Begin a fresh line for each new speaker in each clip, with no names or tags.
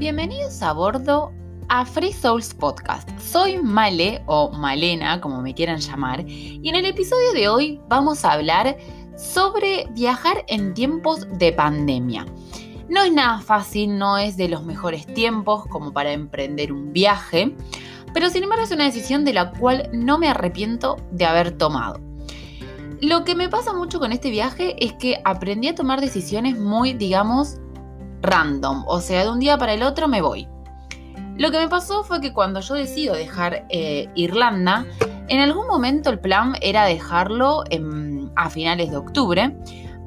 Bienvenidos a bordo a Free Souls Podcast. Soy Male o Malena, como me quieran llamar, y en el episodio de hoy vamos a hablar sobre viajar en tiempos de pandemia. No es nada fácil, no es de los mejores tiempos como para emprender un viaje, pero sin embargo es una decisión de la cual no me arrepiento de haber tomado. Lo que me pasa mucho con este viaje es que aprendí a tomar decisiones muy, digamos, random, o sea, de un día para el otro me voy. Lo que me pasó fue que cuando yo decido dejar eh, Irlanda, en algún momento el plan era dejarlo a finales de octubre,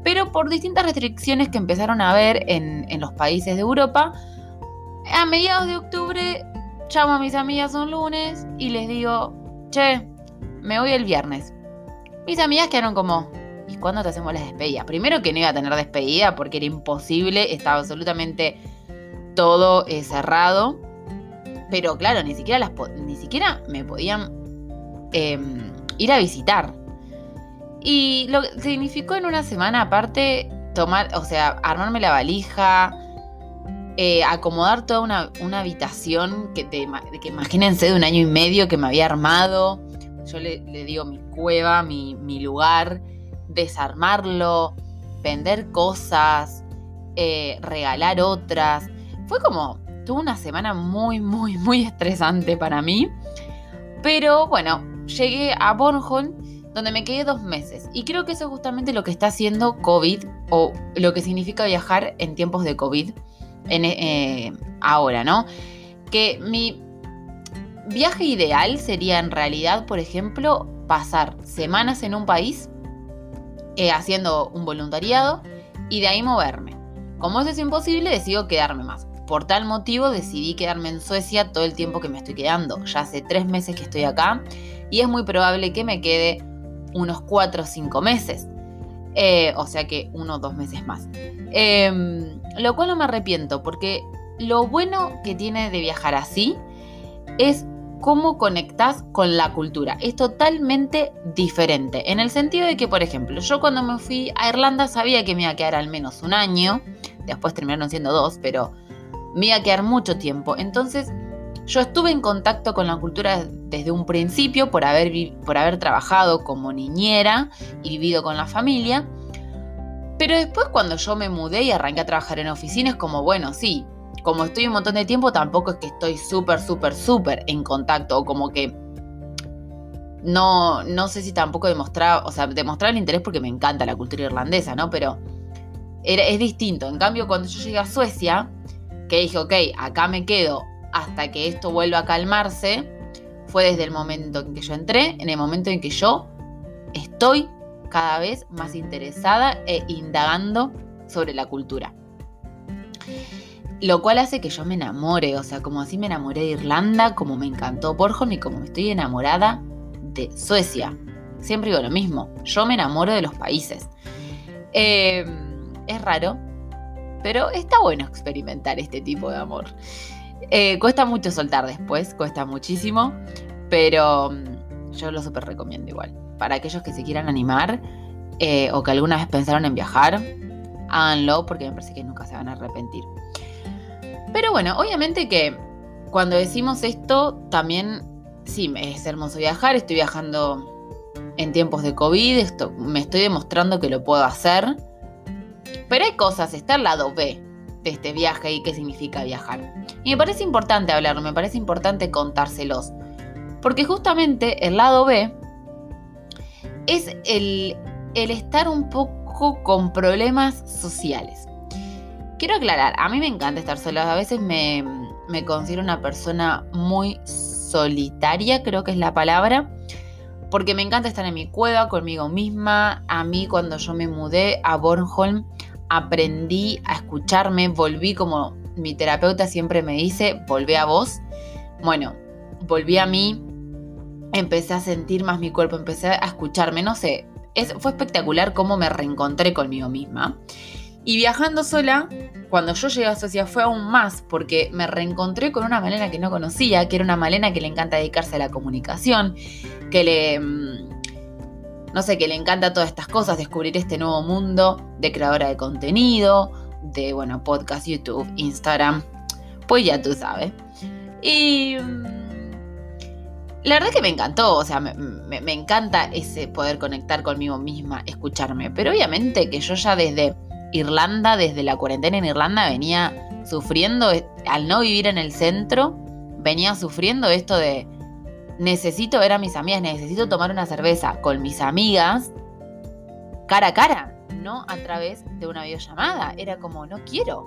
pero por distintas restricciones que empezaron a haber en, en los países de Europa, a mediados de octubre llamo a mis amigas un lunes y les digo, che, me voy el viernes. Mis amigas quedaron como, ¿y cuándo te hacemos la despedida? Primero que no iba a tener despedida porque era imposible, estaba absolutamente todo eh, cerrado. Pero claro, ni siquiera, las, ni siquiera me podían em, ir a visitar. Y lo que significó en una semana aparte tomar, o sea, armarme la valija, eh, acomodar toda una, habitación que, te, que imagínense de un año y medio que me había armado. Yo le, digo mi cueva, mi, mi lugar, desarmarlo, vender cosas, eh, regalar otras. Fue como, tuvo una semana muy, muy, muy estresante para mí. Pero bueno, llegué a Bornholm donde me quedé dos meses. Y creo que eso es justamente lo que está haciendo COVID o lo que significa viajar en tiempos de COVID en, eh, ahora, ¿no? Que mi viaje ideal sería en realidad, por ejemplo, pasar semanas en un país eh, haciendo un voluntariado y de ahí moverme. Como eso es imposible, decido quedarme más. Por tal motivo decidí quedarme en Suecia todo el tiempo que me estoy quedando. Ya hace tres meses que estoy acá y es muy probable que me quede unos cuatro o cinco meses. Eh, o sea que uno o dos meses más. Em, lo cual no me arrepiento porque lo bueno que tiene de viajar así es cómo conectas con la cultura. Es totalmente diferente. En el sentido de que, por ejemplo, yo cuando me fui a Irlanda sabía que me iba a quedar al menos un año. Después terminaron siendo dos, pero me iba a quedar mucho tiempo. Entonces, yo estuve en contacto con la cultura desde un principio por haber, por haber trabajado como niñera y vivido con la familia. Pero después cuando yo me mudé y arranqué a trabajar en oficinas, como bueno, sí, como estoy un montón de tiempo, tampoco es que estoy súper, súper, súper en contacto o como que no, no sé si tampoco demostrar, o sea, demostrar el interés porque me encanta la cultura irlandesa, ¿no? Pero es distinto. En cambio, cuando yo llegué a Suecia, que dije, ok, acá me quedo hasta que esto vuelva a calmarse, fue desde el momento en que yo entré, en el momento en que yo estoy cada vez más interesada e indagando sobre la cultura. Lo cual hace que yo me enamore, o sea, como así me enamoré de Irlanda, como me encantó Bornholm y como estoy enamorada de Suecia. Siempre digo lo mismo, yo me enamoro de los países. Em, es raro, pero está bueno experimentar este tipo de amor. Eh, cuesta mucho soltar después, cuesta muchísimo, pero mm, yo lo súper recomiendo igual. Para aquellos que se quieran animar eh, o que alguna vez pensaron en viajar, háganlo porque me parece que nunca se van a arrepentir. Pero bueno, obviamente que cuando decimos esto, también sí, es hermoso viajar, estoy viajando en tiempos de COVID, esto, me estoy demostrando que lo puedo hacer. Pero hay cosas, está al lado B de este viaje y qué significa viajar. Y me parece importante hablarlo, me parece importante contárselos. Porque justamente el lado B es el, el estar un poco con problemas sociales. Quiero aclarar, a mí me encanta estar sola. A veces me, considero una persona muy solitaria, creo que es la palabra. Porque me encanta estar en mi cueva conmigo misma. A mí cuando yo me mudé a Bornholm aprendí a escucharme, volví como mi terapeuta siempre me dice, volví a vos. Bueno, volví a mí, empecé a sentir más mi cuerpo, empecé a escucharme, no sé, fue espectacular cómo me reencontré conmigo misma. Y viajando sola, cuando yo llegué a Suecia fue aún más porque me reencontré con una Malena que no conocía, que era una Malena que le encanta dedicarse a la comunicación, que le... Mm, no sé, que le encanta todas estas cosas, descubrir este nuevo mundo de creadora de contenido, de, bueno, podcast, YouTube, Instagram. pues ya tú sabes. Y mm, la verdad que me encantó, o sea, me, me, encanta ese poder conectar conmigo misma, escucharme. Pero obviamente que yo ya desde Irlanda, desde la cuarentena en Irlanda, venía sufriendo, al no vivir en el centro, venía sufriendo esto de necesito ver a mis amigas, necesito tomar una cerveza con mis amigas cara a cara, no a través de una videollamada. Era como, no quiero.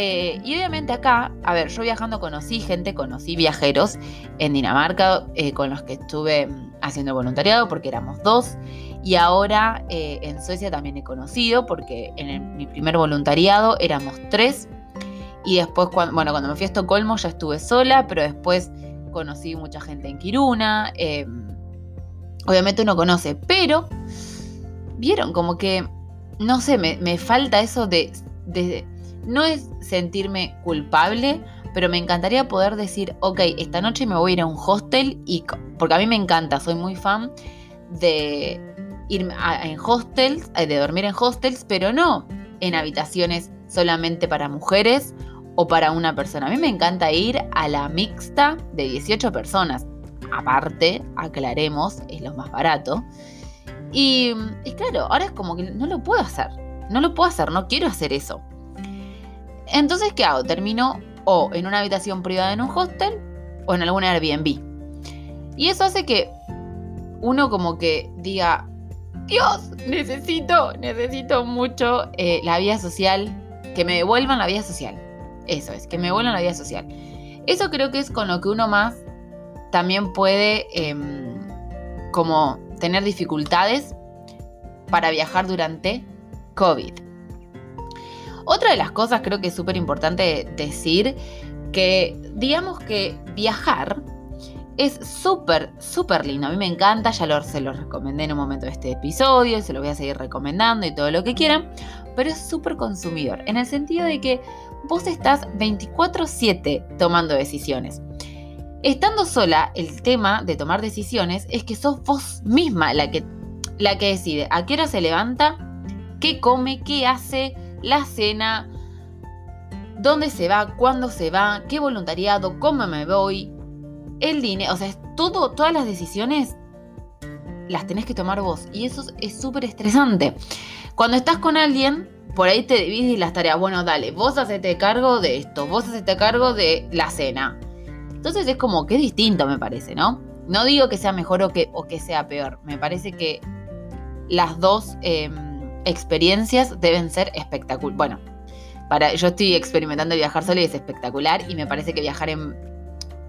Eh, y obviamente acá, a ver, yo viajando conocí gente, conocí viajeros en Dinamarca eh, con los que estuve mm, haciendo voluntariado porque éramos dos. Y ahora eh, en Suecia también he conocido porque en mi primer voluntariado éramos tres. Y después, bueno, cuando me fui a Estocolmo ya estuve sola, pero después conocí mucha gente en Kiruna. Obviamente uno conoce, pero vieron como que, no sé, me, falta eso de, no es sentirme culpable, pero me encantaría poder decir, ok, esta noche me voy a ir a un hostel y, porque a mí me encanta, soy muy fan de ir en hostels, eh, de dormir en hostels, pero no en habitaciones solamente para mujeres o para una persona. A mí me encanta ir a la mixta de 18 personas. Aparte, aclaremos, es lo más barato. Y, claro, ahora es como que no lo puedo hacer. No lo puedo hacer, no quiero hacer eso. Entonces, ¿qué hago? Termino o en una habitación privada en un hostel o en algún Airbnb. Y eso hace que uno como que diga, Dios, necesito, necesito mucho eh, la vida social, que me devuelvan la vida social. Eso es, que me vuelvan la vida social. Eso creo que es con lo que uno más también puede em, como tener dificultades para viajar durante COVID. Otra de las cosas creo que es súper importante decir que digamos que viajar es súper, súper lindo. A mí me encanta, ya lo, se lo recomendé en un momento de este episodio, se lo voy a seguir recomendando y todo lo que quieran, pero es súper consumidor, en el sentido de que vos estás 24/7 tomando decisiones. Estando sola, el tema de tomar decisiones es que sos vos misma la que, la que decide a qué hora se levanta, qué come, qué hace, la cena, dónde se va, cuándo se va, qué voluntariado, cómo me voy, el dinero, o sea, es todo, todas las decisiones las tenés que tomar vos y eso es súper estresante. Cuando estás con alguien, por ahí te divides las tareas. Bueno, dale, vos hacete cargo de esto, vos hacete cargo de la cena. Entonces es como que es distinto, me parece, ¿no? No digo que sea mejor o que, o que sea peor. Me parece que las dos em, experiencias deben ser espectaculares. Bueno, para, yo estoy experimentando viajar solo y es espectacular. Y me parece que viajar en,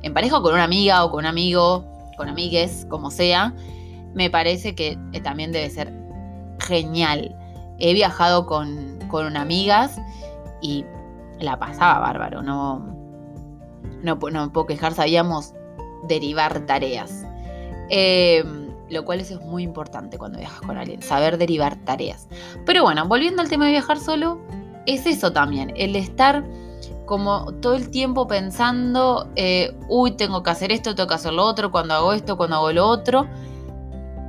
en pareja con una amiga o con un amigo, con amigues, como sea, me parece que eh, también debe ser genial. He viajado con, con amigas y la pasaba bárbaro, no, no, no puedo quejar, sabíamos derivar tareas. Em, lo cual eso es muy importante cuando viajas con alguien, saber derivar tareas. Pero bueno, volviendo al tema de viajar solo, es eso también, el estar como todo el tiempo pensando, eh, uy, tengo que hacer esto, tengo que hacer lo otro, cuando hago esto, cuando hago lo otro.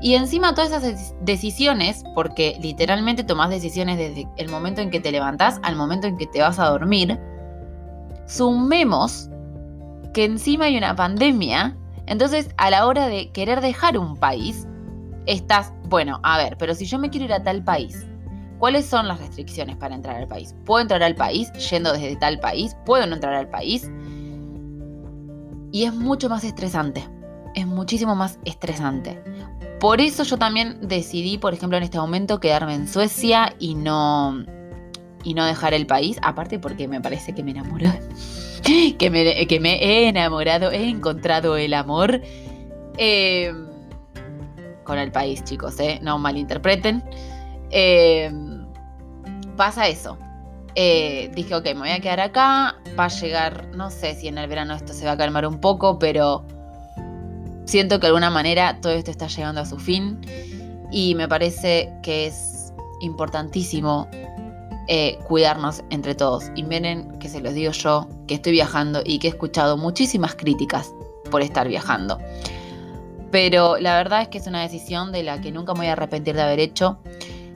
Y encima todas esas decisiones, porque literalmente tomas decisiones desde el momento en que te levantás al momento en que te vas a dormir, sumemos que encima hay una pandemia, entonces a la hora de querer dejar un país, estás, bueno, a ver, pero si yo me quiero ir a tal país, ¿Cuáles son las restricciones para entrar al país? ¿Puedo entrar al país yendo desde tal país? ¿Puedo no entrar al país? Y es mucho más estresante. Es muchísimo más estresante. Por eso yo también decidí, por ejemplo, en este momento quedarme en Suecia y no, y no dejar el país. Aparte porque me parece que me enamoró. que, me, que me he enamorado, he encontrado el amor. Eh, con el país, chicos, ¿eh? No malinterpreten. Eh, pasa eso. Eh, dije, ok, me voy a quedar acá. Va a llegar, no sé si en el verano esto se va a calmar un poco, pero siento que de alguna manera todo esto está llegando a su fin. Y me parece que es importantísimo eh, cuidarnos entre todos. Y miren que se los digo yo, que estoy viajando y que he escuchado muchísimas críticas por estar viajando. Pero la verdad es que es una decisión de la que nunca me voy a arrepentir de haber hecho.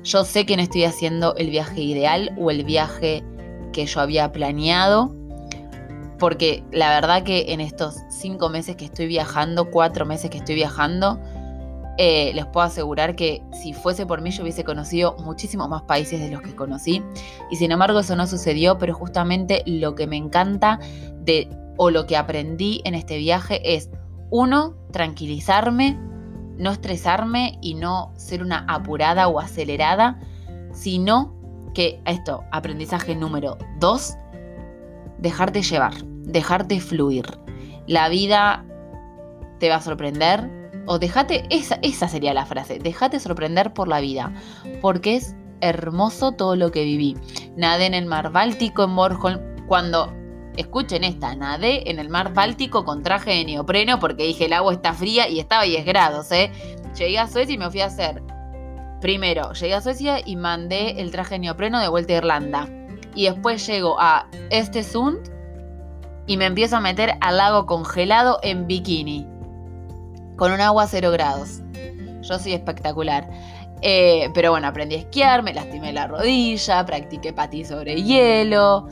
Yo sé que no estoy haciendo el viaje ideal o el viaje que yo había planeado, porque la verdad que en estos cinco meses que estoy viajando, cuatro meses que estoy viajando, eh, les puedo asegurar que si fuese por mí yo hubiese conocido muchísimos más países de los que conocí y sin embargo eso no sucedió, pero justamente lo que me encanta de o lo que aprendí en este viaje es uno, tranquilizarme, no estresarme y no ser una apurada o acelerada, sino que esto, aprendizaje número dos, dejarte llevar, dejarte fluir. La vida te va a sorprender, o déjate, esa, esa sería la frase, déjate sorprender por la vida, porque es hermoso todo lo que viví. Nadé en el mar Báltico en Bornholm, cuando, escuchen esta, nadé en el mar Báltico con traje de neopreno porque dije el agua está fría y estaba a 10 grados, ¿eh? Llegué a Suecia y me fui a hacer, primero, llegué a Suecia y mandé el traje de neopreno de vuelta a Irlanda. Y después llego a este Sund y me empiezo a meter al lago congelado en bikini con un agua a cero grados. Yo soy espectacular. Eh, pero bueno, aprendí a esquiar, me lastimé la rodilla, practiqué patí sobre hielo.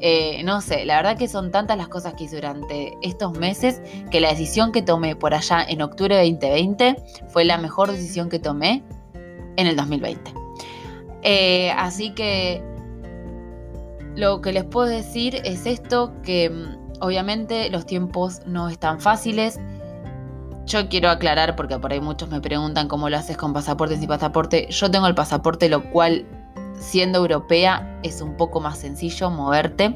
Eh, no sé, la verdad que son tantas las cosas que hice durante estos meses que la decisión que tomé por allá en octubre de 2020 fue la mejor decisión que tomé en el 2020. Eh, así que lo que les puedo decir es esto, que mm, obviamente los tiempos no están fáciles. Yo quiero aclarar, porque por ahí muchos me preguntan cómo lo haces con pasaporte sin pasaporte. Yo tengo el pasaporte, lo cual, siendo europea, es un poco más sencillo moverte.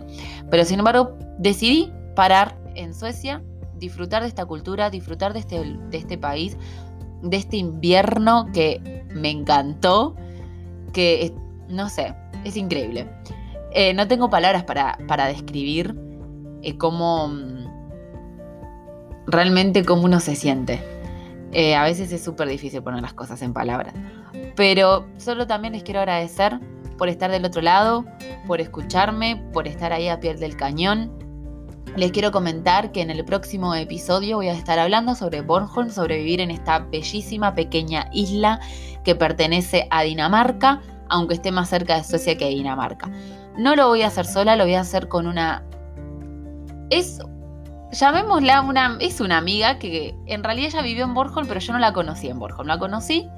Pero sin embargo, decidí parar en Suecia, disfrutar de esta cultura, disfrutar de este, de este país, de este invierno que me encantó, que no sé, es increíble. Eh, no tengo palabras para, para describir eh, cómo realmente cómo uno se siente. Eh, a veces es súper difícil poner las cosas en palabras. Pero solo también les quiero agradecer por estar del otro lado, por escucharme, por estar ahí a piel del cañón. Les quiero comentar que en el próximo episodio voy a estar hablando sobre Bornholm, sobre vivir en esta bellísima pequeña isla que pertenece a Dinamarca, aunque esté más cerca de Suecia que de Dinamarca. No lo voy a hacer sola, lo voy a hacer con una... Es llamémosla una, es una amiga que en realidad ella vivió en Bornholm, pero yo no la conocí en Bornholm. La conocí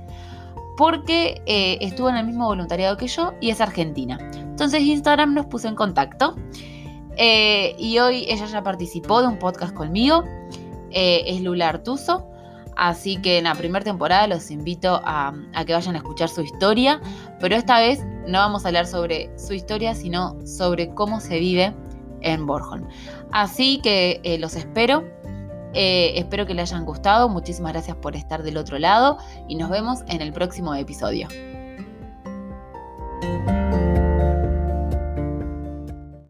porque eh, estuvo en el mismo voluntariado que yo y es argentina. Entonces Instagram nos puso en contacto eh, y hoy ella ya participó de un podcast conmigo. Eh, es Lula Artuso. Así que en la primera temporada los invito a, que vayan a escuchar su historia, pero esta vez no vamos a hablar sobre su historia, sino sobre cómo se vive en Bornholm. Así que eh, los espero. Eh, espero que les hayan gustado. Muchísimas gracias por estar del otro lado y nos vemos en el próximo episodio.